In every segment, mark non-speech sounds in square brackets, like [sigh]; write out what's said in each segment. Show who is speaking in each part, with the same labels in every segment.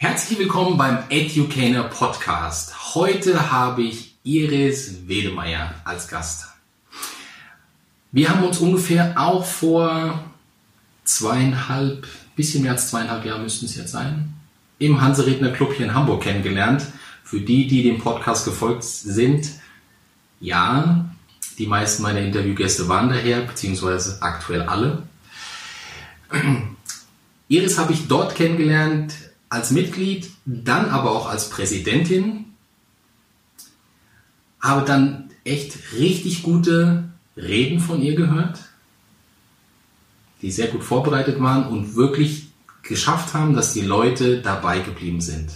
Speaker 1: Herzlich willkommen beim Educator Podcast. Heute habe ich Iris Wedemeyer als Gast. Wir haben uns ungefähr auch vor zweieinhalb, bisschen mehr als zweieinhalb Jahren müssten es jetzt sein, im Hanseredner Club hier in Hamburg kennengelernt. Für die, die dem Podcast gefolgt sind, ja, die meisten meiner Interviewgäste waren daher, beziehungsweise aktuell alle. [clears throat] Iris habe ich dort kennengelernt als Mitglied, dann aber auch als Präsidentin. Habe dann echt richtig gute Reden von ihr gehört, die sehr gut vorbereitet waren und wirklich geschafft haben, dass die Leute dabei geblieben sind.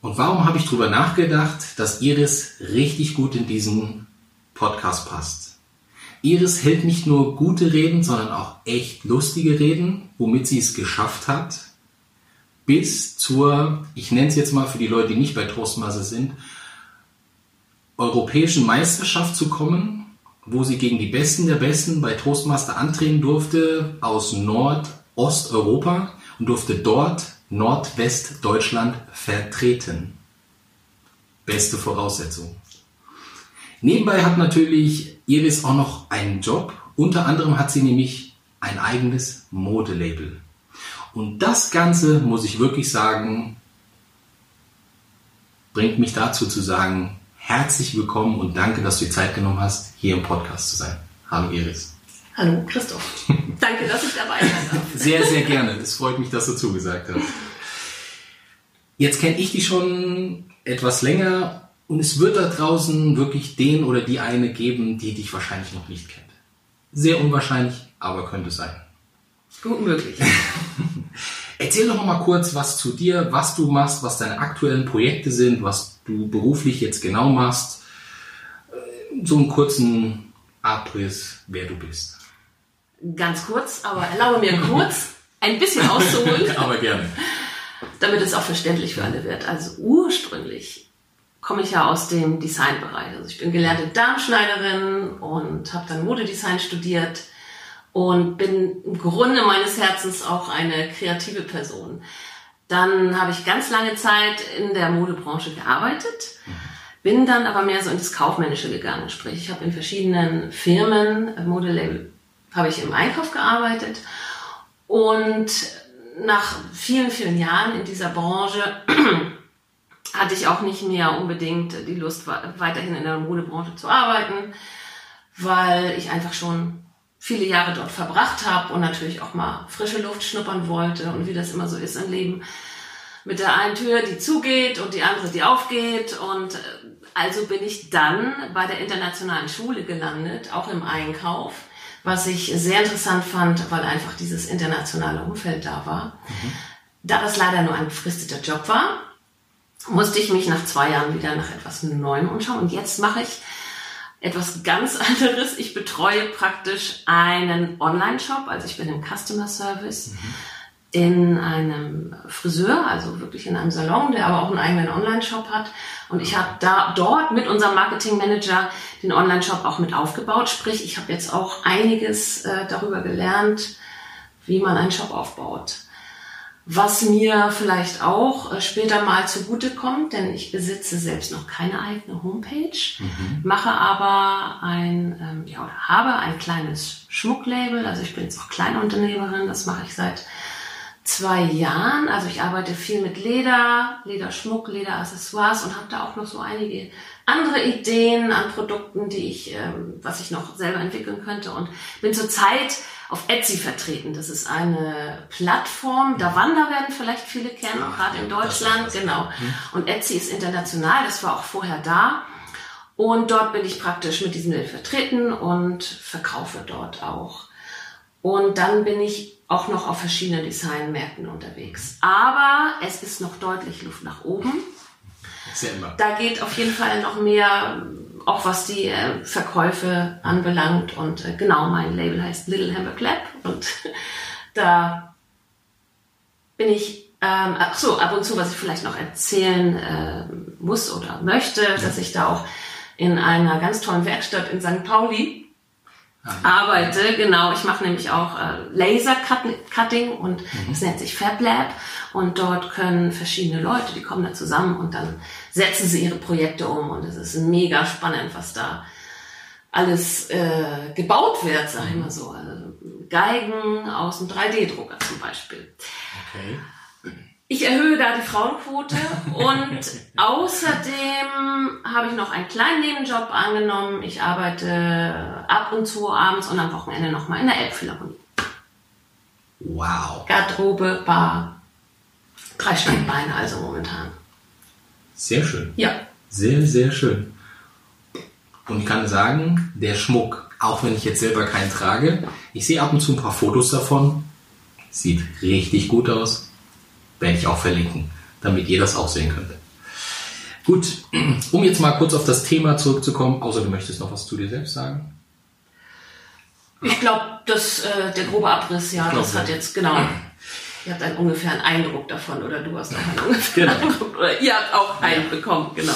Speaker 1: Und warum habe ich darüber nachgedacht, dass Iris richtig gut in diesen Podcast passt? Iris hält nicht nur gute Reden, sondern auch echt lustige Reden, womit sie es geschafft hat, bis zur, ich nenne es jetzt mal für die Leute, die nicht bei Toastmaster sind, europäischen Meisterschaft zu kommen, wo sie gegen die Besten der Besten bei Toastmaster antreten durfte aus Nordosteuropa und durfte dort Nordwestdeutschland vertreten. Beste Voraussetzung. Nebenbei hat natürlich Iris auch noch einen Job. Unter anderem hat sie nämlich ein eigenes Modelabel. Und das Ganze, muss ich wirklich sagen, bringt mich dazu zu sagen, herzlich willkommen und danke, dass du die Zeit genommen hast, hier im Podcast zu sein. Hallo Iris.
Speaker 2: Hallo Christoph. [laughs] danke, dass ich dabei sein darf.
Speaker 1: Sehr, sehr gerne. Es freut mich, dass du zugesagt hast. Jetzt kenne ich dich schon etwas länger und es wird da draußen wirklich den oder die eine geben, die dich wahrscheinlich noch nicht kennt. Sehr unwahrscheinlich, aber könnte sein.
Speaker 2: Gut möglich. [laughs]
Speaker 1: Erzähl doch mal kurz was zu dir, was du machst, was deine aktuellen Projekte sind, was du beruflich jetzt genau machst. Äh, so einen kurzen Abriss, wer du bist.
Speaker 2: Ganz kurz, aber erlaube mir kurz [laughs] ein bisschen auszuholen. [laughs]
Speaker 1: aber gerne.
Speaker 2: Damit es auch verständlich für alle wird. Also ursprünglich komme ich ja aus dem Designbereich. Also ich bin gelernte Darmschneiderin und habe dann Modedesign studiert und bin im Grunde meines Herzens auch eine kreative Person. Dann habe ich ganz lange Zeit in der Modebranche gearbeitet, bin dann aber mehr so in das Kaufmännische gegangen. Sprich, ich habe in verschiedenen Firmen, äh, Modelabel, habe ich im Einkauf gearbeitet und nach vielen, vielen Jahren in dieser Branche [clears throat] hatte ich auch nicht mehr unbedingt die Lust, weiterhin in der Modebranche zu arbeiten, weil ich einfach schon viele Jahre dort verbracht habe und natürlich auch mal frische Luft schnuppern wollte und wie das immer so ist im Leben. Mit der einen Tür, die zugeht und die andere, die aufgeht. Und äh, also bin ich dann bei der internationalen Schule gelandet, auch im Einkauf, was ich sehr interessant fand, weil einfach dieses internationale Umfeld da war. Mhm. Da das leider nur ein befristeter Job war, musste ich mich nach zwei Jahren wieder nach etwas Neuem umschauen. Und jetzt mache ich etwas ganz [laughs] anderes. Ich betreue praktisch einen Online-Shop, also ich bin im Customer Service mhm. in einem Friseur, also wirklich in einem Salon, der aber auch einen eigenen Online-Shop hat. Und ich habe da dort mit unserem Marketing-Manager den Online-Shop auch mit aufgebaut. Sprich, ich habe jetzt auch einiges äh, darüber gelernt, wie man einen Shop aufbaut. Was mir vielleicht auch äh, später mal zugutekommt, denn ich besitze selbst noch keine eigene Homepage, mhm. mache aber ein, ähm, ja, oder habe ein kleines Schmucklabel. Also ich bin jetzt auch Kleinunternehmerin, das mache ich seit zwei Jahren. Also ich arbeite viel mit Leder, Lederschmuck, Lederaccessoires und habe da auch noch so einige andere Ideen an Produkten, die ich, ähm, was ich noch selber entwickeln könnte und bin zurzeit auf Etsy vertreten. Das ist eine Plattform, da Wander werden vielleicht viele kennen, auch gerade in Deutschland, genau. Mhm. Und Etsy ist international, das war auch vorher da. Und dort bin ich praktisch mit diesem Bild vertreten und verkaufe dort auch. Und dann bin ich auch noch auf verschiedenen Designmärkten unterwegs. Aber es ist noch deutlich Luft nach oben. Da geht auf jeden Fall noch mehr auch was die äh, Verkäufe anbelangt. Und äh, genau, mein Label heißt Little Hammer Clap. Und [laughs] da bin ich, ähm, ach so, ab und zu, was ich vielleicht noch erzählen äh, muss oder möchte, dass ich da auch in einer ganz tollen Werkstatt in St. Pauli arbeite. Genau, ich mache nämlich auch äh, Laser-Cutting und es nennt sich Fab Lab. Und dort können verschiedene Leute, die kommen da zusammen und dann setzen sie ihre Projekte um. Und es ist mega spannend, was da alles äh, gebaut wird, sag ich mal so. Also Geigen aus dem 3D-Drucker zum Beispiel.
Speaker 1: Okay.
Speaker 2: Ich erhöhe da die Frauenquote und außerdem habe ich noch einen kleinen Nebenjob angenommen. Ich arbeite ab und zu abends und am Wochenende nochmal in der Elbphilharmonie.
Speaker 1: Wow.
Speaker 2: Garderobe, Bar, drei Standbeine also momentan.
Speaker 1: Sehr schön.
Speaker 2: Ja.
Speaker 1: Sehr, sehr schön. Und ich kann sagen, der Schmuck, auch wenn ich jetzt selber keinen trage, ich sehe ab und zu ein paar Fotos davon. Sieht richtig gut aus werde ich auch verlinken, damit ihr das auch sehen könnt. Gut, um jetzt mal kurz auf das Thema zurückzukommen, außer du möchtest noch was zu dir selbst sagen.
Speaker 2: Ich glaube, dass äh, der grobe Abriss, ja, das hat jetzt genau. Ihr habt einen ungefähren Eindruck davon oder du hast auch einen [laughs] ungefähren genau. Eindruck oder ihr habt auch einen ja. bekommen, genau.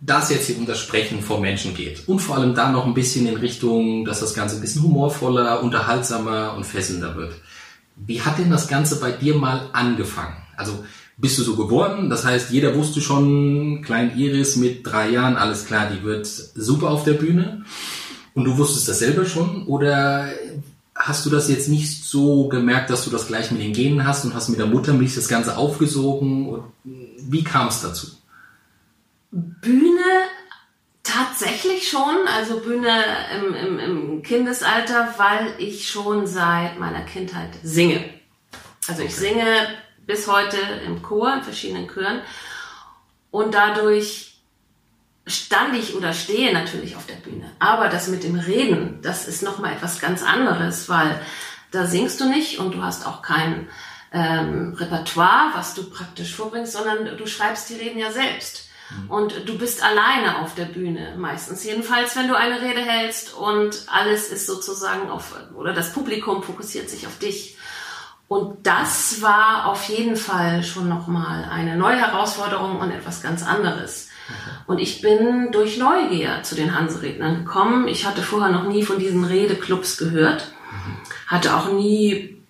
Speaker 1: Da es jetzt hier um das Sprechen vor Menschen geht und vor allem da noch ein bisschen in Richtung, dass das Ganze ein bisschen humorvoller, unterhaltsamer und fesselnder wird. Wie hat denn das Ganze bei dir mal angefangen? Also bist du so geworden? Das heißt, jeder wusste schon, Klein Iris mit drei Jahren, alles klar, die wird super auf der Bühne. Und du wusstest das selber schon? Oder hast du das jetzt nicht so gemerkt, dass du das gleich mit den Genen hast und hast mit der Muttermilch das Ganze aufgesogen? Wie kam es dazu?
Speaker 2: Bühne Tatsächlich schon, also Bühne im, im, im Kindesalter, weil ich schon seit meiner Kindheit singe. Also ich singe bis heute im Chor, in verschiedenen Chören. Und dadurch stand ich oder stehe natürlich auf der Bühne. Aber das mit dem Reden, das ist nochmal etwas ganz anderes, weil da singst du nicht und du hast auch kein ähm, Repertoire, was du praktisch vorbringst, sondern du schreibst die Reden ja selbst. Mhm. Und du bist alleine auf der Bühne, meistens. Jedenfalls, wenn du eine Rede hältst und alles ist sozusagen auf, oder das Publikum fokussiert sich auf dich. Und das war auf jeden Fall schon nochmal eine neue Herausforderung und etwas ganz anderes. Und ich bin durch Neugier zu den Hanserednern gekommen. Ich hatte vorher noch nie von diesen Redeclubs gehört, hatte auch nie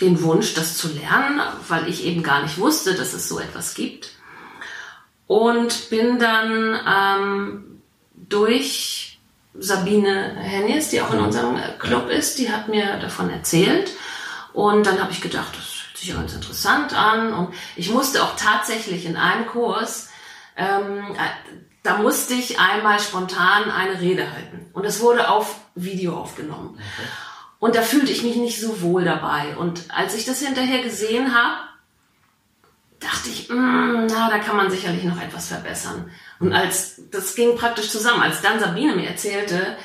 Speaker 2: den Wunsch, das zu lernen, weil ich eben gar nicht wusste, dass es so etwas gibt. Und bin dann ähm, durch Sabine Hennies, die auch in unserem Club ist, die hat mir davon erzählt. Und dann habe ich gedacht, das hört sich ja ganz interessant an. Und ich musste auch tatsächlich in einem Kurs, ähm, da musste ich einmal spontan eine Rede halten. Und es wurde auf Video aufgenommen. Okay. Und da fühlte ich mich nicht so wohl dabei. Und als ich das hinterher gesehen habe, dachte ich, mm, na, da kann man sicherlich noch etwas verbessern. Und als das ging praktisch zusammen, als dann Sabine mir erzählte,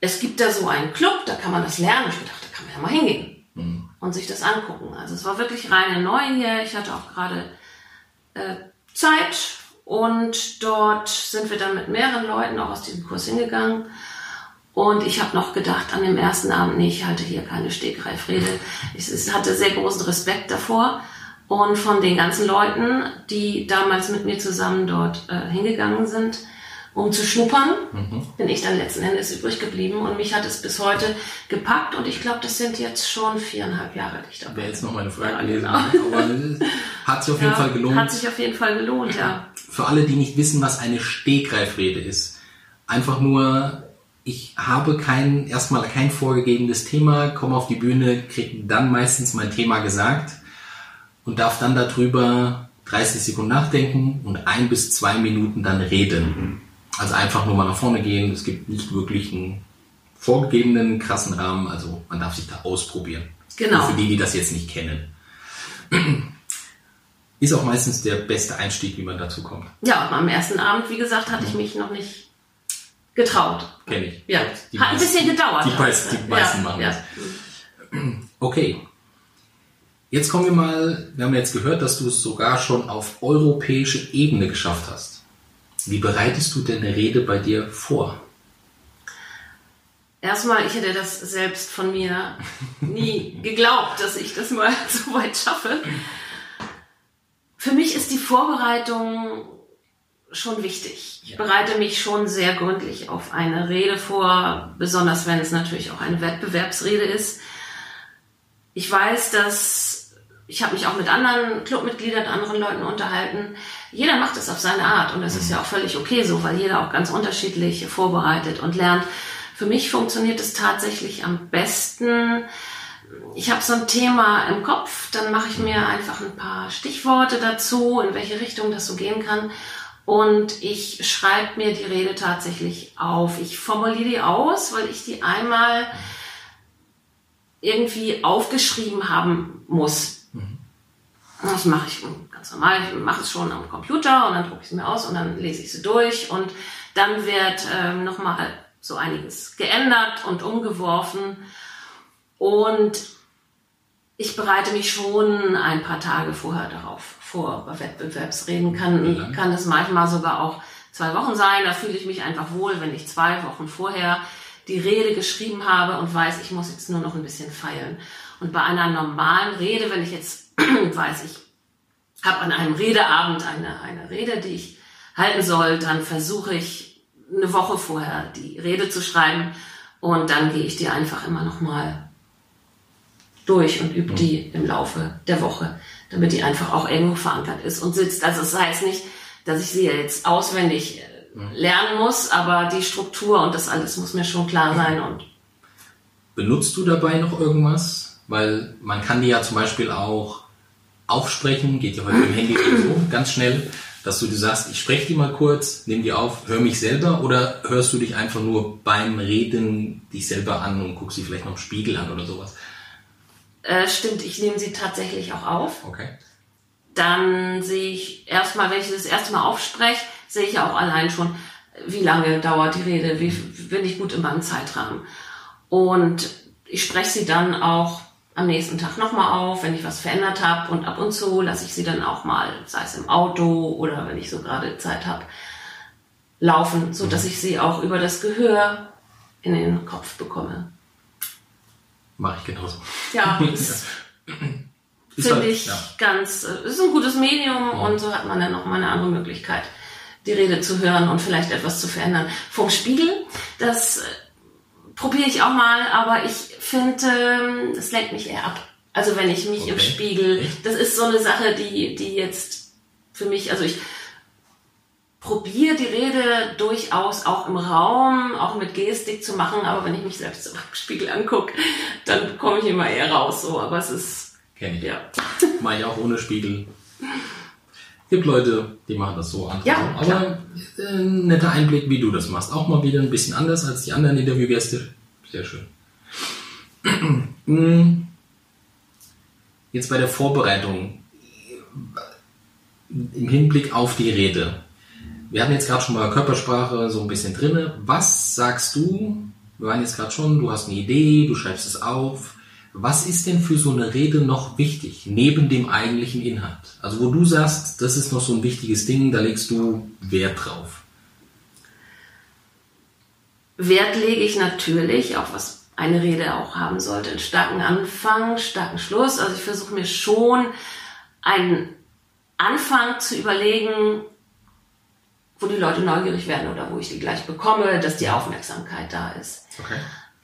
Speaker 2: es gibt da so einen Club, da kann man das lernen. Ich dachte, da kann man ja mal hingehen mhm. und sich das angucken. Also es war wirklich reine Neugier. Ich hatte auch gerade äh, Zeit und dort sind wir dann mit mehreren Leuten auch aus diesem Kurs hingegangen. Und ich habe noch gedacht an dem ersten Abend, nee, ich halte hier keine Stegreifrede. [laughs] Ich hatte sehr großen Respekt davor. Und von den ganzen Leuten, die damals mit mir zusammen dort äh, hingegangen sind, um zu schnuppern, mhm. bin ich dann letzten Endes übrig geblieben und mich hat es bis heute gepackt und ich glaube, das sind jetzt schon viereinhalb Jahre, die ich
Speaker 1: dabei Wäre jetzt noch meine Frage ja, gewesen. Genau. [laughs] Aber hat sich auf jeden
Speaker 2: ja,
Speaker 1: Fall gelohnt.
Speaker 2: Hat sich auf jeden Fall gelohnt, ja.
Speaker 1: Für alle, die nicht wissen, was eine Stegreifrede ist, einfach nur ich habe kein, erstmal kein vorgegebenes Thema, komme auf die Bühne, kriege dann meistens mein Thema gesagt und darf dann darüber 30 Sekunden nachdenken und ein bis zwei Minuten dann reden. Also einfach nur mal nach vorne gehen. Es gibt nicht wirklich einen vorgegebenen krassen Rahmen. Also man darf sich da ausprobieren.
Speaker 2: Genau.
Speaker 1: Und für die, die das jetzt nicht kennen. Ist auch meistens der beste Einstieg, wie man dazu kommt.
Speaker 2: Ja, am ersten Abend, wie gesagt, hatte ich mich noch nicht getraut.
Speaker 1: Kenne ich.
Speaker 2: Ja, die hat meisten, ein bisschen gedauert.
Speaker 1: Die, meisten, die meisten ja, machen ja. das. Okay, Jetzt kommen wir mal, wir haben jetzt gehört, dass du es sogar schon auf europäische Ebene geschafft hast. Wie bereitest du denn eine Rede bei dir vor?
Speaker 2: Erstmal, ich hätte das selbst von mir nie [laughs] geglaubt, dass ich das mal [laughs] so weit schaffe. Für mich ist die Vorbereitung schon wichtig. Ich bereite mich schon sehr gründlich auf eine Rede vor, besonders wenn es natürlich auch eine Wettbewerbsrede ist. Ich weiß, dass ich habe mich auch mit anderen Clubmitgliedern, anderen Leuten unterhalten. Jeder macht es auf seine Art und das ist ja auch völlig okay so, weil jeder auch ganz unterschiedlich vorbereitet und lernt. Für mich funktioniert es tatsächlich am besten. Ich habe so ein Thema im Kopf, dann mache ich mir einfach ein paar Stichworte dazu, in welche Richtung das so gehen kann und ich schreibe mir die Rede tatsächlich auf. Ich formuliere die aus, weil ich die einmal irgendwie aufgeschrieben haben muss. Das mache ich ganz normal. Ich mache es schon am Computer und dann drucke ich es mir aus und dann lese ich sie durch und dann wird ähm, nochmal so einiges geändert und umgeworfen. Und ich bereite mich schon ein paar Tage vorher darauf vor. Bei Wettbewerbsreden kann, kann es manchmal sogar auch zwei Wochen sein. Da fühle ich mich einfach wohl, wenn ich zwei Wochen vorher die Rede geschrieben habe und weiß, ich muss jetzt nur noch ein bisschen feilen. Und bei einer normalen Rede, wenn ich jetzt [clears throat] weiß, ich habe an einem Redeabend eine, eine Rede, die ich halten soll, dann versuche ich eine Woche vorher die Rede zu schreiben und dann gehe ich die einfach immer noch mal durch und übe die im Laufe der Woche damit die einfach auch irgendwo verankert ist und sitzt. Also das heißt nicht, dass ich sie jetzt auswendig äh, mhm. lernen muss, aber die Struktur und das alles muss mir schon klar sein. Und
Speaker 1: Benutzt du dabei noch irgendwas? Weil man kann die ja zum Beispiel auch aufsprechen, geht ja heute im Handy so ganz schnell, dass du dir sagst, ich spreche die mal kurz, nimm die auf, hör mich selber oder hörst du dich einfach nur beim Reden dich selber an und guckst sie vielleicht noch im Spiegel an oder sowas?
Speaker 2: Äh, stimmt, ich nehme sie tatsächlich auch auf.
Speaker 1: Okay.
Speaker 2: Dann sehe ich erstmal, wenn ich das erste Mal aufspreche, sehe ich ja auch allein schon, wie lange dauert die Rede, wie bin ich gut in meinem Zeitrahmen. Und ich spreche sie dann auch am nächsten Tag nochmal auf, wenn ich was verändert habe. Und ab und zu lasse ich sie dann auch mal, sei es im Auto oder wenn ich so gerade Zeit habe, laufen, so dass mhm. ich sie auch über das Gehör in den Kopf bekomme.
Speaker 1: Mache ich genauso.
Speaker 2: Ja, [laughs] finde halt, ich ja. ganz, äh, ist ein gutes Medium ja. und so hat man dann nochmal eine andere Möglichkeit, die Rede zu hören und vielleicht etwas zu verändern. Vom Spiegel, das äh, probiere ich auch mal, aber ich finde, ähm, es lenkt mich eher ab. Also wenn ich mich okay. im Spiegel, das ist so eine Sache, die, die jetzt für mich, also ich probiere die Rede durchaus auch im Raum, auch mit Gestik zu machen, aber wenn ich mich selbst im Spiegel angucke, dann komme ich immer eher raus. So, aber es ist.
Speaker 1: Kenn ich. Ja. Mache ich auch ohne Spiegel. Gibt Leute, die machen das so,
Speaker 2: andere ja.
Speaker 1: Aber äh, netter Einblick, wie du das machst. Auch mal wieder ein bisschen anders als die anderen Interviewgäste. Sehr schön. [clears throat] Hm. Jetzt bei der Vorbereitung im Hinblick auf die Rede wir hatten jetzt gerade schon mal Körpersprache so ein bisschen drin. Was sagst du? Wir waren jetzt gerade schon, du hast eine Idee, du schreibst es auf. Was ist denn für so eine Rede noch wichtig, neben dem eigentlichen Inhalt? Also wo du sagst, das ist noch so ein wichtiges Ding, da legst du Wert drauf.
Speaker 2: Wert lege ich natürlich auf was eine Rede auch haben sollte. Einen starken Anfang, starken Schluss. Also ich versuche mir schon einen Anfang zu überlegen, wo die Leute neugierig werden oder wo ich die gleich bekomme, dass die Aufmerksamkeit da ist.
Speaker 1: Okay.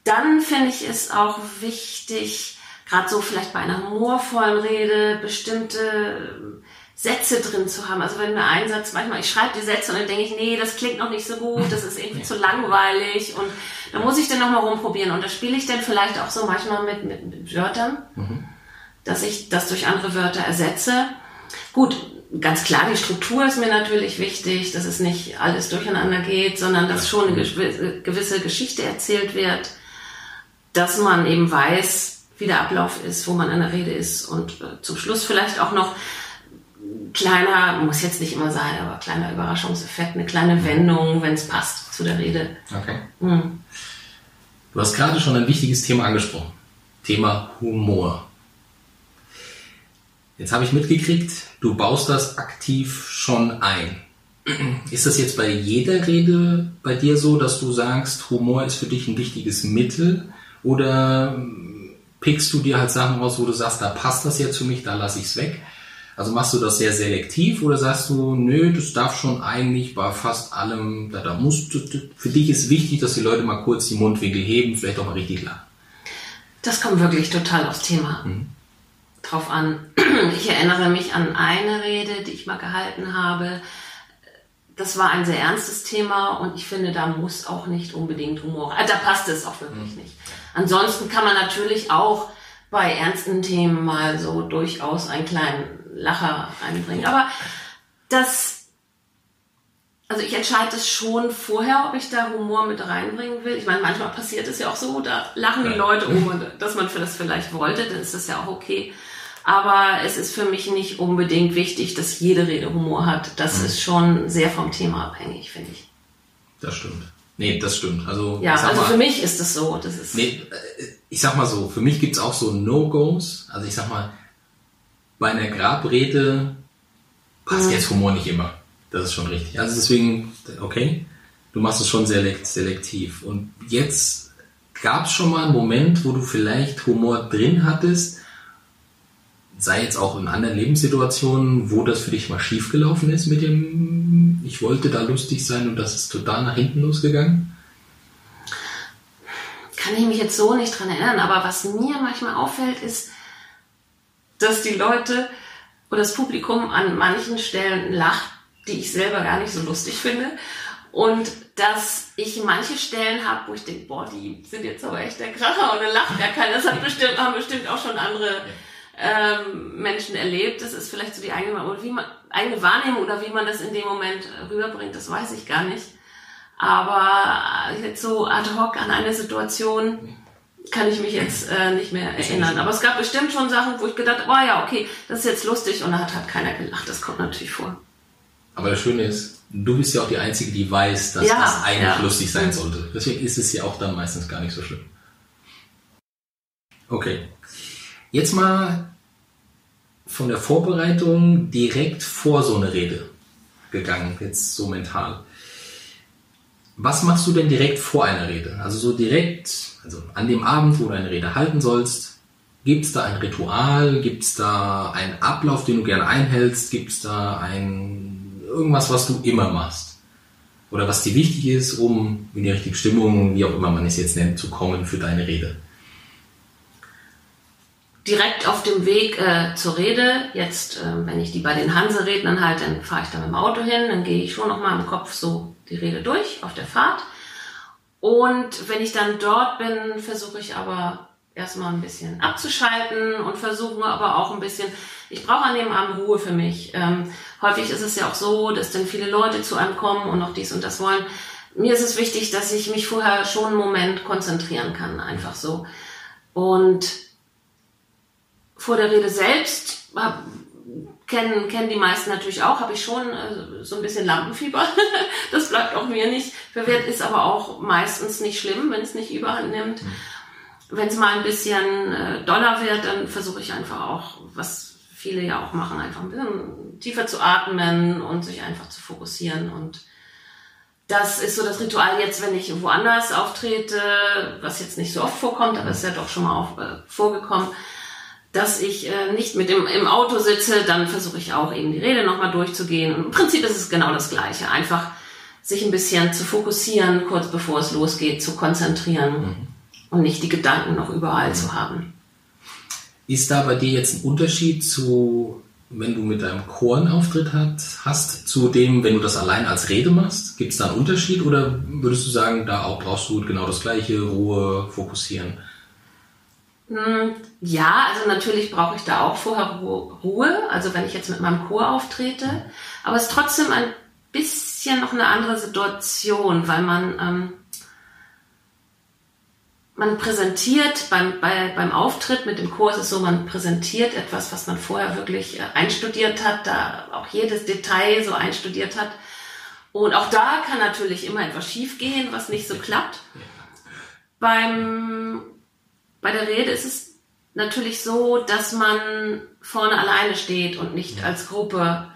Speaker 2: Dann finde ich es auch wichtig, gerade so vielleicht bei einer humorvollen Rede, bestimmte ähm, Sätze drin zu haben. Also wenn mir ein Satz, manchmal, ich schreibe die Sätze und dann denke ich, nee, das klingt noch nicht so gut, das ist irgendwie [laughs] zu langweilig und da muss ich dann nochmal rumprobieren. Und da spiele ich dann vielleicht auch so manchmal mit, mit, mit Wörtern, mhm. dass ich das durch andere Wörter ersetze. Gut, ganz klar, die Struktur ist mir natürlich wichtig, dass es nicht alles durcheinander geht, sondern dass schon eine gewisse Geschichte erzählt wird, dass man eben weiß, wie der Ablauf ist, wo man an der Rede ist und äh, zum Schluss vielleicht auch noch kleiner, muss jetzt nicht immer sein, aber kleiner Überraschungseffekt, eine kleine Wendung, wenn es passt zu der Rede.
Speaker 1: Okay. Mhm. Du hast gerade schon ein wichtiges Thema angesprochen. Thema Humor. Jetzt habe ich mitgekriegt, du baust das aktiv schon ein. [clears throat] Ist das jetzt bei jeder Rede bei dir so, dass du sagst, Humor ist für dich ein wichtiges Mittel? Oder pickst du dir halt Sachen raus, wo du sagst, da passt das jetzt für mich, da lasse ich es weg? Also machst du das sehr selektiv oder sagst du, nö, das darf schon eigentlich bei fast allem, da, da musst du, für dich ist wichtig, dass die Leute mal kurz die Mundwinkel heben, vielleicht auch mal richtig lachen.
Speaker 2: Das kommt wirklich total aufs Thema mhm. drauf an. [clears throat] Ich erinnere mich an eine Rede, die ich mal gehalten habe. Das war ein sehr ernstes Thema und ich finde, da muss auch nicht unbedingt Humor. Also da passt es auch wirklich mhm. nicht. Ansonsten kann man natürlich auch bei ernsten Themen mal so durchaus einen kleinen Lacher einbringen. Aber das, also ich entscheide es schon vorher, ob ich da Humor mit reinbringen will. Ich meine, manchmal passiert es ja auch so, da lachen die Leute um, dass man für das vielleicht wollte, dann ist das ja auch okay. Aber es ist für mich nicht unbedingt wichtig, dass jede Rede Humor hat. Das mhm. ist schon sehr vom Thema abhängig, finde ich.
Speaker 1: Das stimmt. Nee, das stimmt. Also,
Speaker 2: ja, also mal, für mich ist das so. Das ist
Speaker 1: nee, äh, ich sag mal so, für mich gibt's auch so No-Gos. Also ich sag mal, bei einer Grabrede passt mhm. jetzt Humor nicht immer. Das ist schon richtig. Also deswegen, okay, du machst es schon selektiv. Und jetzt gab's schon mal einen Moment, wo du vielleicht Humor drin hattest, sei jetzt auch in anderen Lebenssituationen, wo das für dich mal schiefgelaufen ist mit dem, ich wollte da lustig sein und das ist total nach hinten losgegangen?
Speaker 2: Kann ich mich jetzt so nicht dran erinnern, aber was mir manchmal auffällt, ist, dass die Leute oder das Publikum an manchen Stellen lacht, die ich selber gar nicht so lustig finde. Und dass ich manche Stellen habe, wo ich denke, boah, die sind jetzt aber echt der Kracher und dann lacht gar keiner. Das hat bestimmt, haben bestimmt auch schon andere ähm, Menschen erlebt. Das ist vielleicht so die eigene, oder wie man, eigene Wahrnehmung oder wie man das in dem Moment rüberbringt, das weiß ich gar nicht. Aber jetzt so ad hoc an eine Situation kann ich mich jetzt äh, nicht mehr erinnern. Aber es gab bestimmt schon Sachen, wo ich gedacht habe, oh ja, okay, das ist jetzt lustig und da hat, hat keiner gelacht. Das kommt natürlich vor.
Speaker 1: Aber das Schöne ist, du bist ja auch die Einzige, die weiß, dass ja, das eigentlich ja. lustig sein sollte. Deswegen ist es ja auch dann meistens gar nicht so schlimm. Okay. Jetzt mal von der Vorbereitung direkt vor so eine Rede gegangen, jetzt so mental. Was machst du denn direkt vor einer Rede? Also so direkt, also an dem Abend, wo du eine Rede halten sollst, gibt es da ein Ritual? Gibt es da einen Ablauf, den du gerne einhältst? Gibt es da ein irgendwas, was du immer machst? Oder was dir wichtig ist, um in die richtige Stimmung, wie auch immer man es jetzt nennt, zu kommen für deine Rede?
Speaker 2: Direkt auf dem Weg äh, zur Rede. Jetzt, äh, wenn ich die bei den Hanse-Rednern halte, dann fahre ich da mit dem Auto hin, dann gehe ich schon nochmal im Kopf so die Rede durch auf der Fahrt. Und wenn ich dann dort bin, versuche ich aber erstmal ein bisschen abzuschalten und versuche aber auch ein bisschen, ich brauche an dem Abend Ruhe für mich. Ähm, häufig ist es ja auch so, dass dann viele Leute zu einem kommen und noch dies und das wollen. Mir ist es wichtig, dass ich mich vorher schon einen Moment konzentrieren kann, einfach so. Und vor der Rede selbst hab, kennen, kennen die meisten natürlich auch, habe ich schon äh, so ein bisschen Lampenfieber. [laughs] das bleibt auch mir nicht verwehrt, ist aber auch meistens nicht schlimm, wenn es nicht überhand nimmt. Wenn es mal ein bisschen äh, doller wird, dann versuche ich einfach auch, was viele ja auch machen, einfach ein bisschen tiefer zu atmen und sich einfach zu fokussieren. Und das ist so das Ritual jetzt, wenn ich woanders auftrete, was jetzt nicht so oft vorkommt, aber ist ja doch schon mal auf, äh, vorgekommen dass ich äh, nicht mit dem im Auto sitze, dann versuche ich auch eben die Rede nochmal durchzugehen. Und im Prinzip ist es genau das Gleiche. Einfach sich ein bisschen zu fokussieren, kurz bevor es losgeht, zu konzentrieren mhm. und nicht die Gedanken noch überall mhm. zu haben.
Speaker 1: Ist da bei dir jetzt ein Unterschied zu, wenn du mit deinem Chor einen Auftritt hat, hast, zu dem, wenn du das allein als Rede machst? Gibt es da einen Unterschied oder würdest du sagen, da auch brauchst du genau das gleiche, Ruhe, fokussieren?
Speaker 2: Hm, ja, also natürlich brauche ich da auch vorher Ruhe, also wenn ich jetzt mit meinem Chor auftrete, aber es ist trotzdem ein bisschen noch eine andere Situation, weil man ähm, man präsentiert beim, bei, beim Auftritt mit dem Chor ist es so, man präsentiert etwas, was man vorher wirklich äh, einstudiert hat, da auch jedes Detail so einstudiert hat. Und auch da kann natürlich immer etwas schiefgehen, was nicht so klappt. Beim bei der Rede ist es natürlich so, dass man vorne alleine steht und nicht als Gruppe.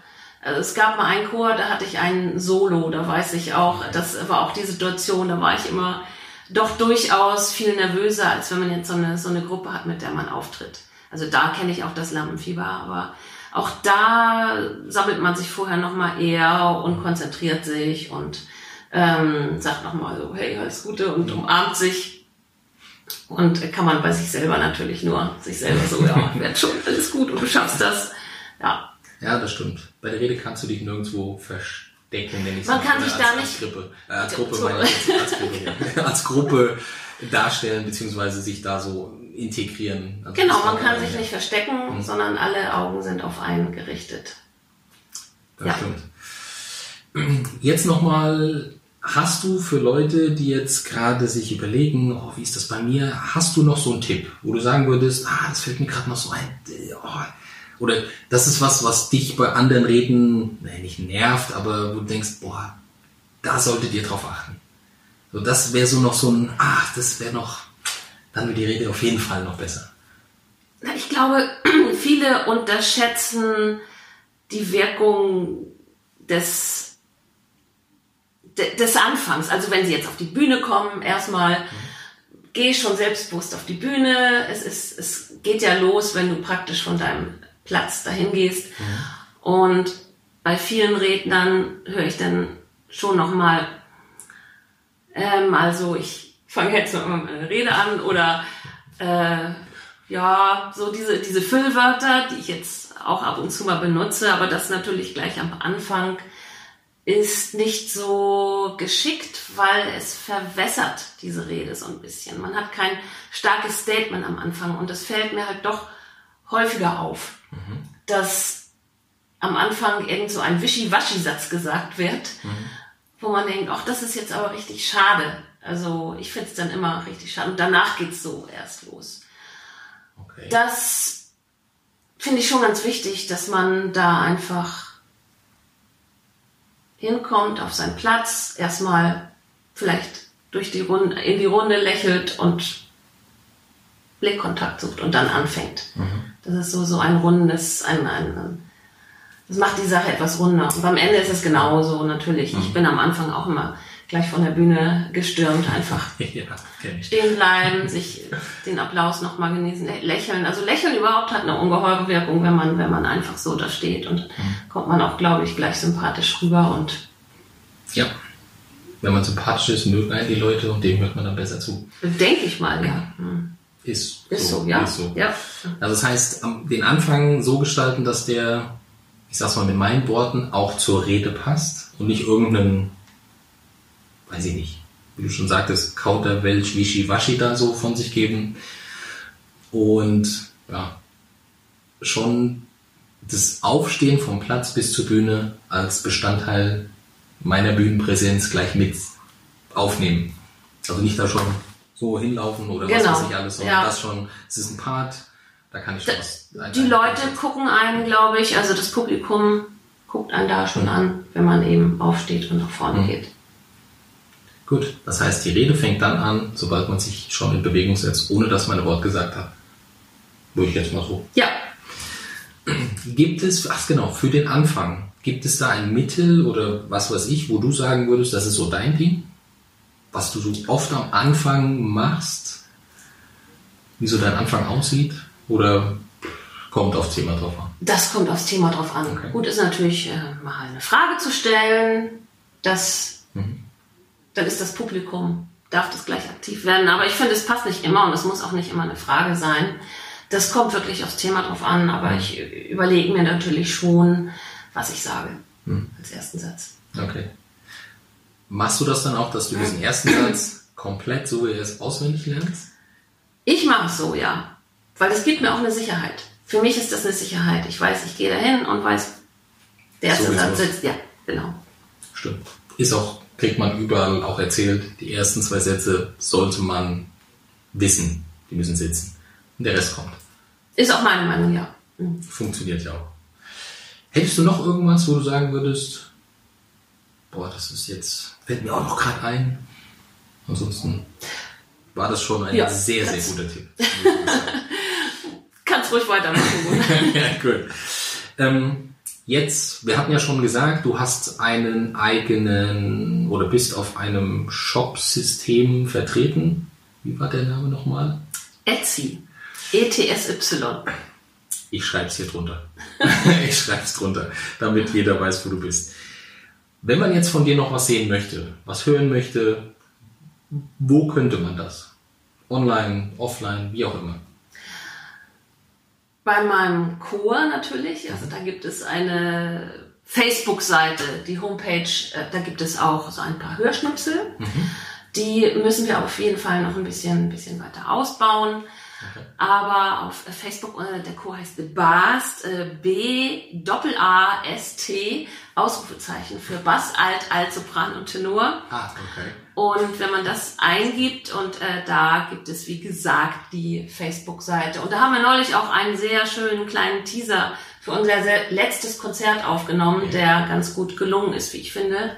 Speaker 2: Also es gab mal einen Chor, da hatte ich ein Solo, da weiß ich auch, das war auch die Situation, da war ich immer doch durchaus viel nervöser, als wenn man jetzt so eine, so eine Gruppe hat, mit der man auftritt. Also da kenne ich auch das Lampenfieber, aber auch da sammelt man sich vorher nochmal eher und konzentriert sich und ähm, sagt nochmal so, hey, alles Gute und umarmt sich. Und kann man bei sich selber natürlich nur sich selber so, ja, [laughs] wird schon alles gut und du schaffst das. Ja.
Speaker 1: Ja, das stimmt. Bei der Rede kannst du dich nirgendwo verstecken, wenn ich
Speaker 2: Man kann sich
Speaker 1: als,
Speaker 2: da
Speaker 1: als
Speaker 2: nicht-
Speaker 1: Gruppe, äh, als Gruppe, meine als, als, [laughs] Gruppe als Gruppe darstellen, beziehungsweise sich da so integrieren. Also
Speaker 2: Genau, man
Speaker 1: kann
Speaker 2: sich nicht verstecken, sondern alle Augen sind auf einen gerichtet.
Speaker 1: Das
Speaker 2: Ja.
Speaker 1: stimmt. [clears throat] Jetzt nochmal, hast du für Leute, die jetzt gerade sich überlegen, oh, wie ist das bei mir, hast du noch so einen Tipp, wo du sagen würdest, ah, das fällt mir gerade noch so ein, äh, oh, oder das ist was, was dich bei anderen Reden, nee, nicht nervt, aber wo du denkst, boah, da solltet ihr drauf achten. So, das wäre so noch so ein, ach, das wäre noch, dann wird die Rede auf jeden Fall noch besser.
Speaker 2: Ich glaube, [clears throat] viele unterschätzen die Wirkung des, de- des Anfangs. Also wenn sie jetzt auf die Bühne kommen, erstmal geh schon selbstbewusst auf die Bühne. Es, ist, es geht ja los, wenn du praktisch von deinem Platz dahin gehst. Und bei vielen Rednern höre ich dann schon nochmal, ähm, also ich fange jetzt mal meine Rede an oder äh, ja, so diese, diese Füllwörter, die ich jetzt auch ab und zu mal benutze, aber das natürlich gleich am Anfang ist nicht so geschickt, weil es verwässert diese Rede so ein bisschen. Man hat kein starkes Statement am Anfang und das fällt mir halt doch häufiger auf, dass am Anfang irgend so ein Wischiwaschi-Satz gesagt wird, wo man denkt, ach, das ist jetzt aber richtig schade. Also ich finde es dann immer richtig schade. Und danach geht's so erst los.
Speaker 1: Okay.
Speaker 2: Das finde ich schon ganz wichtig, dass man da einfach hinkommt auf seinen Platz, erstmal vielleicht durch die Runde, in die Runde lächelt und Blickkontakt sucht und dann anfängt. Das ist so, so ein rundes, ein, ein, das macht die Sache etwas runder. Und am Ende ist es genauso, natürlich. Ich bin am Anfang auch immer gleich von der Bühne gestürmt, einfach [laughs]
Speaker 1: ja,
Speaker 2: stehen bleiben, sich den Applaus nochmal genießen, äh, lächeln. Also lächeln überhaupt hat eine ungeheure Wirkung, wenn man, wenn man einfach so da steht und kommt man auch, glaube ich, gleich sympathisch rüber und
Speaker 1: Ja. Wenn man sympathisch ist, mögen einen die Leute und dem hört man dann besser zu.
Speaker 2: denke ich mal, ja. Hm.
Speaker 1: Ist,
Speaker 2: Ist so, ja.
Speaker 1: Ist so.
Speaker 2: ja.
Speaker 1: Also das heißt, den Anfang so gestalten, dass der, ich sag's mal mit meinen Worten, auch zur Rede passt und nicht irgendeinen, weiß ich nicht, wie du schon sagtest, Kauderwelsch, Wischiwaschi da so von sich geben. Und ja, schon das Aufstehen vom Platz bis zur Bühne als Bestandteil meiner Bühnenpräsenz gleich mit aufnehmen. Also nicht da schon so hinlaufen oder was
Speaker 2: Genau,
Speaker 1: weiß ich alles, sondern
Speaker 2: ja.
Speaker 1: das schon, es ist ein Part, da kann ich schon was.
Speaker 2: Die Leute gucken einen, glaube ich, also das Publikum guckt einen da schon an, wenn man eben aufsteht und nach vorne geht.
Speaker 1: Gut, das heißt, die Rede fängt dann an, sobald man sich schon in Bewegung setzt, ohne dass man ein Wort gesagt hat. Würde ich jetzt mal so.
Speaker 2: Ja,
Speaker 1: Gibt es, ach genau, für den Anfang, gibt es da ein Mittel oder was weiß ich, wo du sagen würdest, das ist so dein Ding? Was du so oft am Anfang machst? Wie so dein Anfang aussieht? Oder kommt aufs Thema drauf an?
Speaker 2: Das kommt aufs Thema drauf an.
Speaker 1: Okay.
Speaker 2: Gut ist natürlich, äh, mal eine Frage zu stellen. Das,
Speaker 1: Mhm.
Speaker 2: Dann ist das Publikum, darf das gleich aktiv werden. Aber ich finde, es passt nicht immer und es muss auch nicht immer eine Frage sein. Das kommt wirklich aufs Thema drauf an, aber ich überlege mir natürlich schon, was ich sage
Speaker 1: Mhm.
Speaker 2: als ersten Satz.
Speaker 1: Okay. Machst du das dann auch, dass du diesen ersten Satz komplett so wie er es auswendig lernst?
Speaker 2: Ich mache es so, ja. Weil es gibt mir auch eine Sicherheit. Für mich ist das eine Sicherheit. Ich weiß, ich gehe dahin und weiß, der erste
Speaker 1: So
Speaker 2: Satz sitzt. Ja, genau.
Speaker 1: Stimmt. Ist auch, kriegt man überall auch erzählt, die ersten zwei Sätze sollte man wissen. Die müssen sitzen. Und der Rest kommt.
Speaker 2: Ist auch meine Meinung, ja. Mhm.
Speaker 1: Funktioniert ja auch. Hättest du noch irgendwas, wo du sagen würdest, boah, das ist jetzt, fällt mir auch noch gerade ein. Ansonsten war das schon ein
Speaker 2: Ja,
Speaker 1: sehr, sehr guter Tipp. [laughs]
Speaker 2: Kannst ruhig weitermachen. [laughs]
Speaker 1: ja, gut. Ähm, jetzt, wir hatten ja schon gesagt, du hast einen eigenen oder bist auf einem Shop-System vertreten. Wie war der Name nochmal?
Speaker 2: Etsy. ETSY.
Speaker 1: Ich schreibe es hier drunter. [laughs] ich schreibe es drunter, damit jeder weiß, wo du bist. Wenn man jetzt von dir noch was sehen möchte, was hören möchte, wo könnte man das? Online, offline, wie auch immer.
Speaker 2: Bei meinem Chor natürlich, also da gibt es eine Facebook-Seite, die Homepage, äh, da gibt es auch so ein paar Hörschnipsel. Mhm. Die müssen wir auf jeden Fall noch ein bisschen, ein bisschen weiter ausbauen. Okay. Aber auf Facebook, äh, der Chor heißt The Bast, äh, B, Doppel A, S, T, Ausrufezeichen für Bass, Alt, Alt, Sopran und Tenor.
Speaker 1: Ah, okay.
Speaker 2: Und wenn man das eingibt und äh, da gibt es, wie gesagt, die Facebook-Seite. Und da haben wir neulich auch einen sehr schönen kleinen Teaser für unser letztes Konzert aufgenommen, der ganz gut gelungen ist, wie ich finde.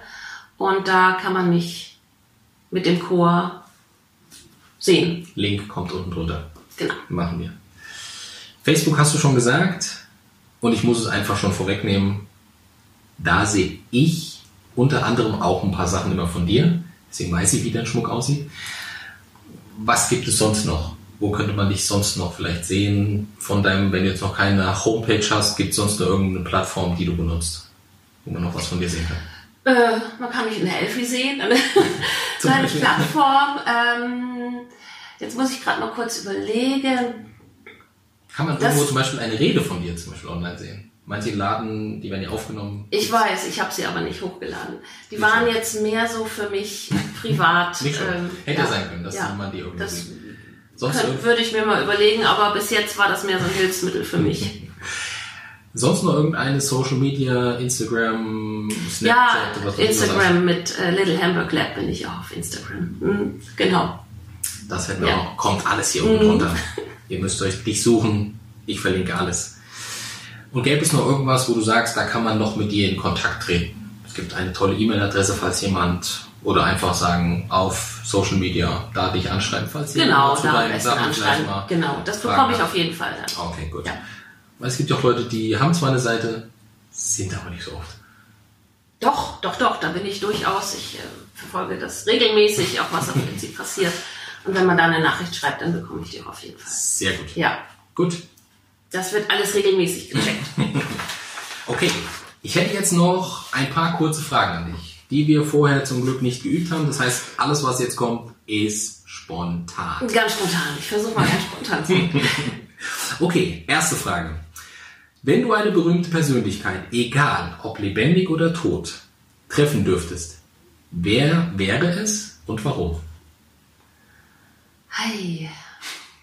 Speaker 2: Und da kann man mich mit dem Chor sehen.
Speaker 1: Link kommt unten drunter.
Speaker 2: Genau.
Speaker 1: Machen wir. Facebook hast du schon gesagt und ich muss es einfach schon vorwegnehmen. Da sehe ich unter anderem auch ein paar Sachen immer von dir. Deswegen weiß ich, wie dein Schmuck aussieht. Was gibt es sonst noch? Wo könnte man dich sonst noch vielleicht sehen? Von deinem, wenn du jetzt noch keine Homepage hast, gibt es sonst noch irgendeine Plattform, die du benutzt, wo man noch was von dir sehen
Speaker 2: kann? Äh, man kann mich in der Elfi sehen. [laughs] Deine Plattform. Ähm, Jetzt muss ich gerade noch kurz überlegen.
Speaker 1: Kann man irgendwo zum Beispiel eine Rede von dir zum Beispiel online sehen? Manche laden, die werden ja aufgenommen.
Speaker 2: Ich weiß, ich habe sie aber nicht hochgeladen. Die nicht waren so. jetzt mehr so für mich privat. [laughs]
Speaker 1: nicht ähm, Hätte ja, sein können, dass ja, man die irgendwie das.
Speaker 2: Sonst könnt, würde ich mir mal überlegen, aber bis jetzt war das mehr so ein Hilfsmittel für mich. [laughs]
Speaker 1: Sonst noch irgendeine Social Media, Instagram,
Speaker 2: Snapchat? Ja, was Instagram mit äh, Little Hamburg Lab bin ich auch auf Instagram. Mhm, genau.
Speaker 1: Das hätten wir ja. auch. Kommt alles hier unten drunter. Ihr müsst euch dich suchen. Ich verlinke alles. Und gäbe es noch irgendwas, wo du sagst, da kann man noch mit dir in Kontakt treten? Es gibt eine tolle E-Mail-Adresse, falls jemand oder einfach sagen auf Social Media da dich anschreiben, falls
Speaker 2: genau, jemand zu deinen Sachen anschreiben. Mal genau, das bekomme ich auf jeden Fall
Speaker 1: dann. Okay, gut. Ja. Weil es gibt ja auch Leute, die haben zwar eine Seite, sind aber nicht so oft.
Speaker 2: Doch, doch, doch, da bin ich durchaus. Ich äh, verfolge das regelmäßig, auch was auf Prinzip passiert. Und wenn man da eine Nachricht schreibt, dann bekomme ich die auch auf jeden Fall.
Speaker 1: Sehr gut.
Speaker 2: Ja.
Speaker 1: Gut.
Speaker 2: Das wird alles regelmäßig gecheckt. [laughs]
Speaker 1: okay. Ich hätte jetzt noch ein paar kurze Fragen an dich, die wir vorher zum Glück nicht geübt haben. Das heißt, alles, was jetzt kommt, ist spontan.
Speaker 2: Ganz spontan. Ich versuche mal ganz spontan zu sein. [laughs]
Speaker 1: okay, erste Frage. Wenn du eine berühmte Persönlichkeit, egal ob lebendig oder tot, treffen dürftest, wer wäre es und warum?
Speaker 2: Hi.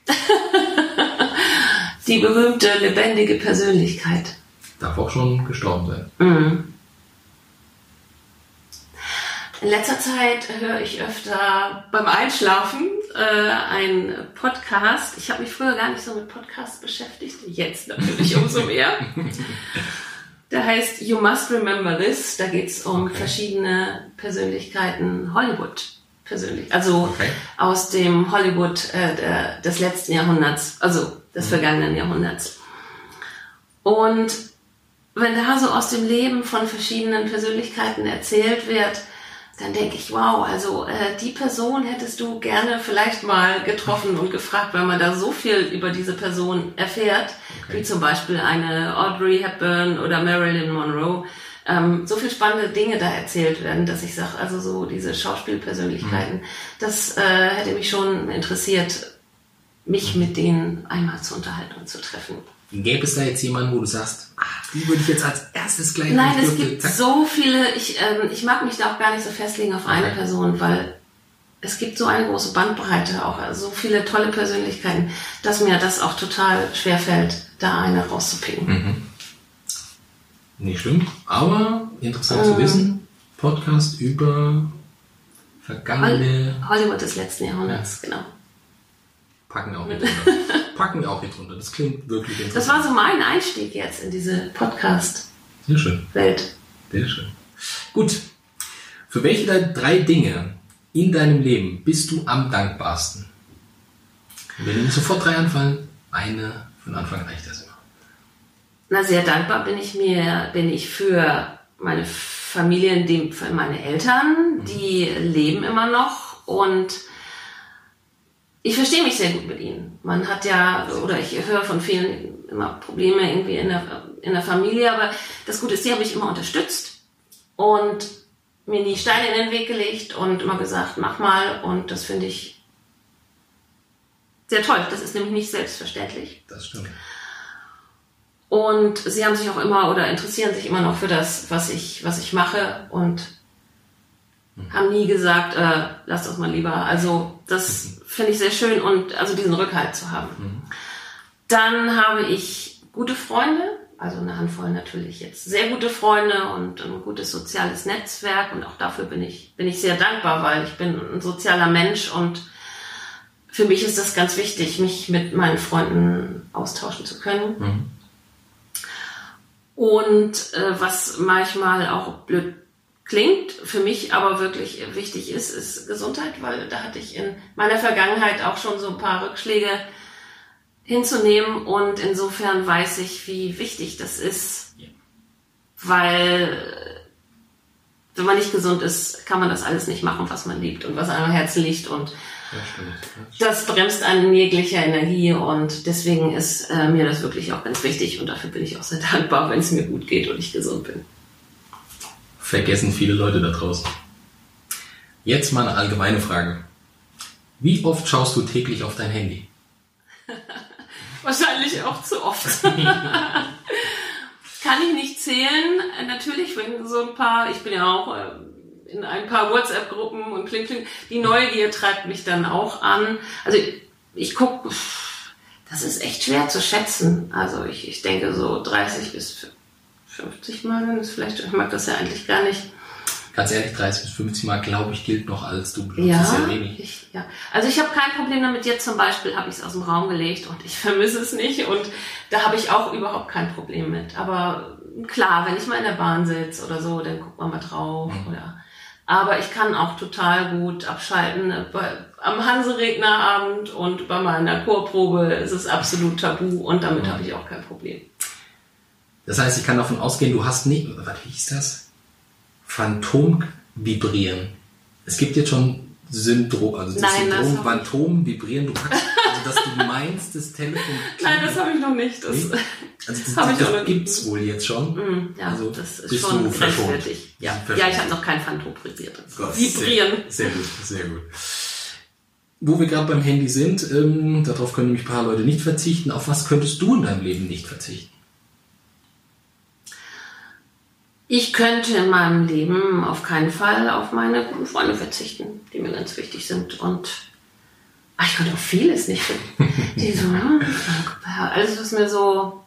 Speaker 2: [laughs] Die berühmte lebendige Persönlichkeit.
Speaker 1: Darf auch schon gestorben sein.
Speaker 2: Mhm. In letzter Zeit höre ich öfter beim Einschlafen äh, einen Podcast. Ich habe mich früher gar nicht so mit Podcasts beschäftigt, jetzt natürlich [laughs] umso mehr. Der heißt You Must Remember This. Da geht es um okay. verschiedene Persönlichkeiten Hollywood persönlich. Also okay. aus dem Hollywood äh, des letzten Jahrhunderts, also des mhm. vergangenen Jahrhunderts. Und wenn da so aus dem Leben von verschiedenen Persönlichkeiten erzählt wird, dann denke ich, wow, also äh, die Person hättest du gerne vielleicht mal getroffen und gefragt, weil man da so viel über diese Person erfährt, okay. wie zum Beispiel eine Audrey Hepburn oder Marilyn Monroe ähm, so viel spannende Dinge da erzählt werden, dass ich sage, also so diese Schauspielpersönlichkeiten, mhm. das äh, hätte mich schon interessiert, mich mhm. mit denen einmal zu unterhalten und zu treffen.
Speaker 1: Gäbe es da jetzt jemanden, wo du sagst, ach, die würde ich jetzt als erstes gleich
Speaker 2: Nein, es gibt zack. so viele, ich, ähm, ich mag mich da auch gar nicht so festlegen auf eine okay. Person, weil es gibt so eine große Bandbreite, auch also so viele tolle Persönlichkeiten, dass mir das auch total schwer fällt, da eine rauszupicken. Mhm.
Speaker 1: Nicht schlimm, aber interessant ähm, zu wissen. Podcast über vergangene.
Speaker 2: Hollywood des letzten Jahrhunderts, ja. genau.
Speaker 1: Packen wir auch hier drunter. [laughs] Packen wir auch hier drunter. Das klingt wirklich interessant.
Speaker 2: Das war so mein Einstieg jetzt in diese Podcast-Welt.
Speaker 1: Sehr schön. Gut. Für welche der drei Dinge in deinem Leben bist du am dankbarsten? wenn dir sofort drei anfallen, eine von Anfang reicht das.
Speaker 2: Na, sehr dankbar bin ich mir, bin ich für meine Familie, dem, für meine Eltern, die leben immer noch und ich verstehe mich sehr gut mit ihnen. Man hat ja, oder ich höre von vielen immer Probleme irgendwie in der, in der Familie, aber das Gute ist, die haben mich immer unterstützt und mir nie Steine in den Weg gelegt und immer gesagt, mach mal und das finde ich sehr toll. Das ist nämlich nicht selbstverständlich.
Speaker 1: Das stimmt.
Speaker 2: Und sie haben sich auch immer oder interessieren sich immer noch für das, was ich, was ich mache und mhm. haben nie gesagt, äh, lass das mal lieber. Also das finde ich sehr schön und also diesen Rückhalt zu haben. Mhm. Dann habe ich gute Freunde, also eine Handvoll natürlich jetzt sehr gute Freunde und ein gutes soziales Netzwerk und auch dafür bin ich, bin ich sehr dankbar, weil ich bin ein sozialer Mensch und für mich ist das ganz wichtig, mich mit meinen Freunden austauschen zu können. Mhm. Und äh, was manchmal auch blöd klingt, für mich aber wirklich wichtig ist, ist Gesundheit, weil da hatte ich in meiner Vergangenheit auch schon so ein paar Rückschläge hinzunehmen. Und insofern weiß ich, wie wichtig das ist, weil wenn man nicht gesund ist, kann man das alles nicht machen, was man liebt und was einem am Herzen liegt. Und das bremst in jeglicher Energie und deswegen ist äh, mir das wirklich auch ganz wichtig und dafür bin ich auch sehr [laughs] dankbar, wenn es mir gut geht und ich gesund bin.
Speaker 1: Vergessen viele Leute da draußen. Jetzt mal eine allgemeine Frage. Wie oft schaust du täglich auf dein Handy? [laughs]
Speaker 2: Wahrscheinlich auch zu oft. [laughs] Kann ich nicht zählen. Natürlich, wenn so ein paar, ich bin ja auch äh, in ein paar WhatsApp-Gruppen und kling, kling. Die Neugier treibt mich dann auch an. Also ich, ich gucke, das ist echt schwer zu schätzen. Also ich, ich denke so 30 bis 50 Mal, das vielleicht, ich mag das ja eigentlich gar nicht.
Speaker 1: Ganz ehrlich, 30 bis 50 Mal, glaube ich, gilt noch als du
Speaker 2: benutzt ja, sehr wenig. Ich, ja. Also ich habe kein Problem damit. Jetzt zum Beispiel habe ich es aus dem Raum gelegt und ich [laughs] vermisse es nicht und da habe ich auch überhaupt kein Problem mit. Aber klar, wenn ich mal in der Bahn sitze oder so, dann guckt man mal drauf mhm. oder aber ich kann auch total gut abschalten. Bei, am Hanserednerabend und bei meiner Chorprobe ist es absolut tabu und damit habe ich auch kein Problem.
Speaker 1: Das heißt, ich kann davon ausgehen, du hast nicht, was hieß das? Phantom vibrieren. Es gibt jetzt schon Syndrom, also das Nein, Syndrom Phantom vibrieren. Du also dass du meinst, das Telefon. [laughs]
Speaker 2: Nein, das habe ich noch nicht. Das,
Speaker 1: nee? Also [laughs] das, das, das gibt es wohl jetzt schon.
Speaker 2: Mm, ja, also das ist schon grenzwertig. Ja. ja, ich habe noch kein Phantom vibriert. Vibrieren.
Speaker 1: Sehr, sehr, gut, sehr gut. Wo wir gerade beim Handy sind, ähm, darauf können nämlich ein paar Leute nicht verzichten. Auf was könntest du in deinem Leben nicht verzichten?
Speaker 2: Ich könnte in meinem Leben auf keinen Fall auf meine guten Freunde verzichten, die mir ganz wichtig sind. Und ach, ich könnte auf vieles nicht. Die so, alles, was mir so,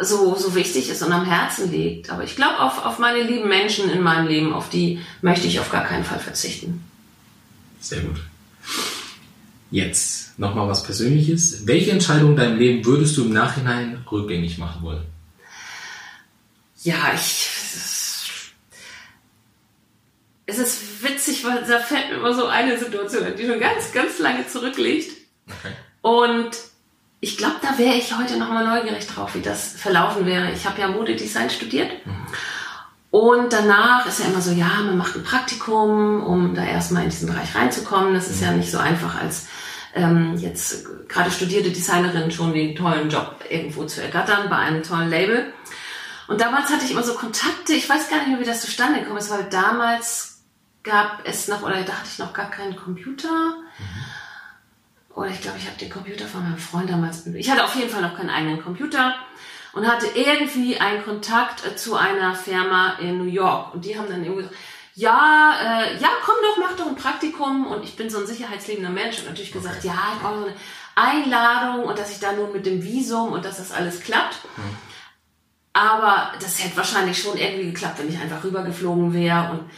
Speaker 2: so, so wichtig ist und am Herzen liegt. Aber ich glaube, auf, auf meine lieben Menschen in meinem Leben, auf die möchte ich auf gar keinen Fall verzichten.
Speaker 1: Sehr gut. Jetzt nochmal was Persönliches. Welche Entscheidung in deinem Leben würdest du im Nachhinein rückgängig machen wollen?
Speaker 2: Ja, ich. Es ist witzig, weil da fällt mir immer so eine Situation die schon ganz, ganz lange zurückliegt. Okay. Und ich glaube, da wäre ich heute nochmal neugierig drauf, wie das verlaufen wäre. Ich habe ja Modedesign studiert. Mhm. Und danach ist ja immer so, ja, man macht ein Praktikum, um da erstmal in diesen Bereich reinzukommen. Das ist mhm. ja nicht so einfach als ähm, jetzt gerade studierte Designerin schon den tollen Job irgendwo zu ergattern bei einem tollen Label. Und damals hatte ich immer so Kontakte, ich weiß gar nicht mehr, wie das zustande gekommen ist, weil damals gab es noch, oder da hatte ich noch gar keinen Computer. Mhm. Oder ich glaube, ich habe den Computer von meinem Freund damals. Ich hatte auf jeden Fall noch keinen eigenen Computer und hatte irgendwie einen Kontakt äh, zu einer Firma in New York. Und die haben dann irgendwie gesagt, ja, äh, ja, komm doch, mach doch ein Praktikum. Und ich bin so ein sicherheitsliebender Mensch und natürlich gesagt, okay. ja, ich brauche so eine Einladung und dass ich da nur mit dem Visum und dass das alles klappt. Mhm. Aber das hätte wahrscheinlich schon irgendwie geklappt, wenn ich einfach rübergeflogen wäre. Und,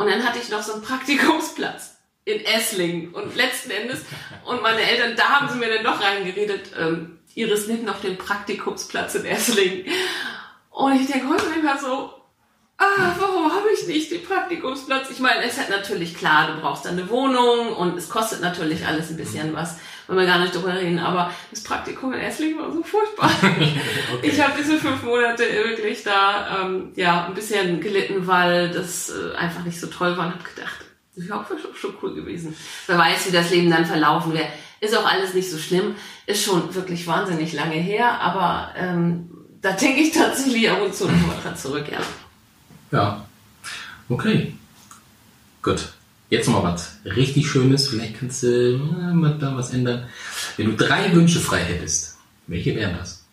Speaker 2: und dann hatte ich noch so einen Praktikumsplatz in Esslingen. Und letzten Endes, und meine Eltern, da haben sie mir dann doch reingeredet, ähm, Iris nimmt noch den Praktikumsplatz in Esslingen. Und ich denke heute immer so, ah, warum habe ich nicht den Praktikumsplatz? Ich meine, es ist natürlich klar, du brauchst eine Wohnung und es kostet natürlich alles ein bisschen was wollen wir gar nicht drüber reden, aber das Praktikum in Esslingen war so furchtbar. [laughs] okay. Ich habe diese fünf Monate wirklich da ähm, ja ein bisschen gelitten, weil das äh, einfach nicht so toll war und habe gedacht, das wäre auch schon cool gewesen. Wer weiß, wie das Leben dann verlaufen wäre. Ist auch alles nicht so schlimm. Ist schon wirklich wahnsinnig lange her, aber ähm, da denke ich tatsächlich ab und zu nochmal dran zurück, ja.
Speaker 1: Ja. Okay. Gut. Jetzt nochmal was richtig Schönes. Vielleicht kannst du äh, mal da was ändern. Wenn du drei Wünsche frei hättest, welche wären das?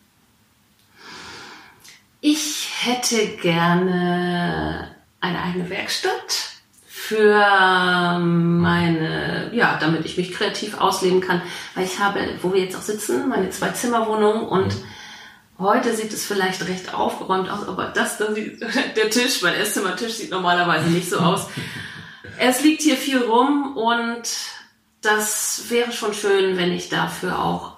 Speaker 2: Ich hätte gerne eine eigene Werkstatt für meine, ja, damit ich mich kreativ ausleben kann. Weil ich habe, wo wir jetzt auch sitzen, meine Zwei-Zimmer-Wohnung und mhm. Heute sieht es vielleicht recht aufgeräumt aus, aber das dann sieht, [laughs] der Tisch, mein Esszimmertisch sieht normalerweise nicht so aus. [laughs] Es liegt hier viel rum und das wäre schon schön, wenn ich dafür auch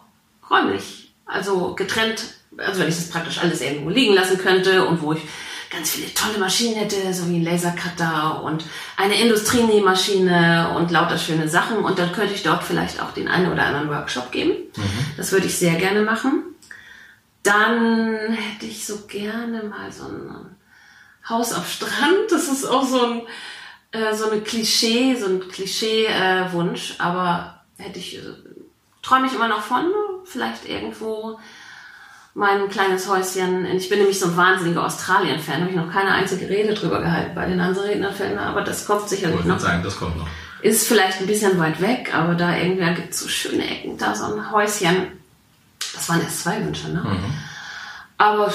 Speaker 2: räumlich, also getrennt, also wenn ich das praktisch alles irgendwo liegen lassen könnte und wo ich ganz viele tolle Maschinen hätte, so wie ein Lasercutter und eine Industrienähmaschine und lauter schöne Sachen. Und dann könnte ich dort vielleicht auch den einen oder anderen Workshop geben. Mhm. Das würde ich sehr gerne machen. Dann hätte ich so gerne mal so ein Haus am Strand. Das ist auch so ein äh, so eine Klischee, so ein Klischee-Wunsch, äh, aber hätte ich, äh, träume ich immer noch von, vielleicht irgendwo mein kleines Häuschen. Ich bin nämlich so ein wahnsinniger Australien-Fan, habe ich noch keine einzige Rede drüber gehalten bei den anderen Rednerfällen, aber das kommt sicherlich
Speaker 1: ich
Speaker 2: noch.
Speaker 1: sagen, das kommt noch.
Speaker 2: Ist vielleicht ein bisschen weit weg, aber da irgendwer gibt es so schöne Ecken, da so ein Häuschen. Das waren erst zwei Wünsche, ne? Mhm. Aber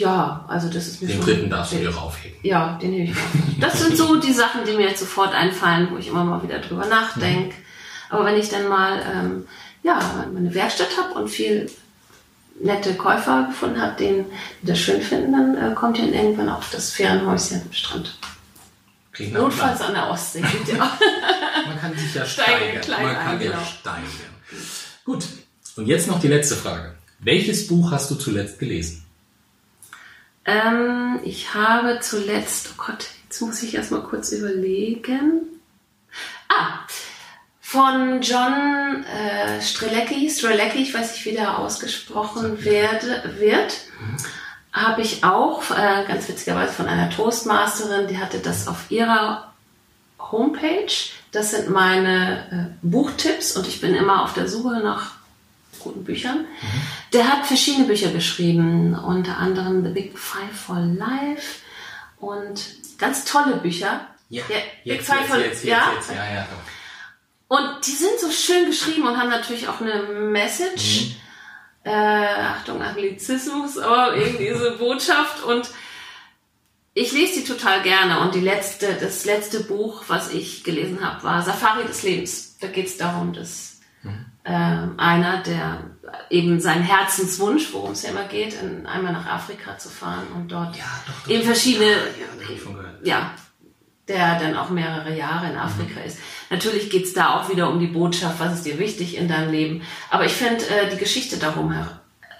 Speaker 2: ja, also das ist
Speaker 1: mir Den schon, dritten darfst du dir raufheben.
Speaker 2: Ja, den hebe ich auf. Das sind so die Sachen, die mir jetzt sofort einfallen, wo ich immer mal wieder drüber nachdenke. Mhm. Aber wenn ich dann mal ähm, ja, meine Werkstatt habe und viel nette Käufer gefunden habe, die das schön finden, dann äh, kommt ihr irgendwann auf das Ferienhäuschen am Strand. Klingt Notfalls an der Ostsee.
Speaker 1: Ja. [laughs] Man kann sich ja [laughs] steigern. Man kann ein, ja genau. steigern. Gut, und jetzt noch die letzte Frage. Welches Buch hast du zuletzt gelesen?
Speaker 2: Ähm, ich habe zuletzt, oh Gott, jetzt muss ich erstmal kurz überlegen. Ah, von John äh, Strelecki, Strelecki, ich weiß nicht, wie der ausgesprochen werde, wird, habe ich auch, äh, ganz witzigerweise von einer Toastmasterin, die hatte das auf ihrer Homepage. Das sind meine äh, Buchtipps und ich bin immer auf der Suche nach guten Büchern. Der hat verschiedene Bücher geschrieben, unter anderem The Big Five for Life und ganz tolle Bücher.
Speaker 1: Ja, ja Big Five for Life. Ja. Jetzt, ja, ja.
Speaker 2: Und die sind so schön geschrieben und haben natürlich auch eine Message. Mhm. Äh, Achtung, Anglizismus, aber irgendwie diese [laughs] Botschaft und ich lese die total gerne und die letzte, das letzte Buch, was ich gelesen habe, war Safari des Lebens. Da geht es darum, dass äh, einer, der eben sein Herzenswunsch, worum es ja immer geht, in, einmal nach Afrika zu fahren und dort
Speaker 1: ja, doch, doch,
Speaker 2: eben verschiedene, ja, ja, der dann auch mehrere Jahre in Afrika mhm. ist. Natürlich geht's da auch wieder um die Botschaft, was ist dir wichtig in deinem Leben. Aber ich fände äh, die Geschichte darum,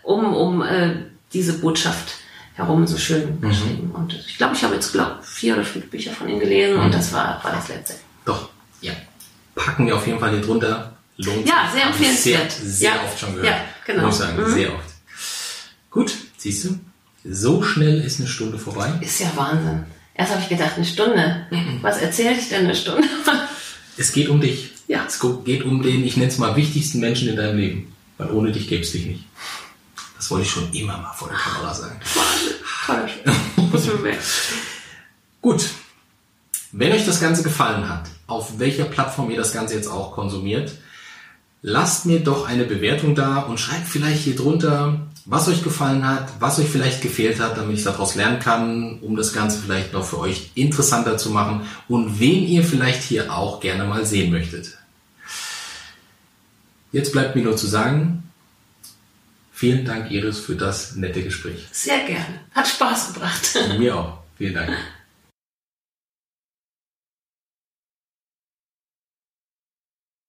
Speaker 2: um, um äh, diese Botschaft herum so schön mhm. geschrieben. Und ich glaube, ich habe jetzt glaub, vier oder fünf Bücher von ihm gelesen mhm. und das war, war das letzte.
Speaker 1: Doch, ja. Packen wir auf jeden Fall hier drunter lohnt
Speaker 2: Ja, sehr empfehlenswert.
Speaker 1: Sehr, sehr ja. oft schon gehört.
Speaker 2: Ja, genau.
Speaker 1: Muss ich sagen, mhm. sehr oft. Gut, siehst du, so schnell ist eine Stunde vorbei.
Speaker 2: Ist ja Wahnsinn. Erst habe ich gedacht, eine Stunde. Was erzähle ich denn eine Stunde?
Speaker 1: es geht um dich.
Speaker 2: Ja.
Speaker 1: Es geht um den, ich nenne es mal, wichtigsten Menschen in deinem Leben. Weil ohne dich gäbe es dich nicht. Das wollte ich schon immer mal vor der Kamera sagen.
Speaker 2: Wahnsinn. Toll. [laughs]
Speaker 1: Gut. Wenn euch das Ganze gefallen hat, auf welcher Plattform ihr das Ganze jetzt auch konsumiert, lasst mir doch eine Bewertung da und schreibt vielleicht hier drunter, was euch gefallen hat, was euch vielleicht gefehlt hat, damit ich daraus lernen kann, um das Ganze vielleicht noch für euch interessanter zu machen und wen ihr vielleicht hier auch gerne mal sehen möchtet. Jetzt bleibt mir nur zu sagen, vielen Dank Iris für das nette Gespräch.
Speaker 2: Sehr gerne. Hat Spaß gebracht.
Speaker 1: Mir auch. Vielen Dank. [laughs]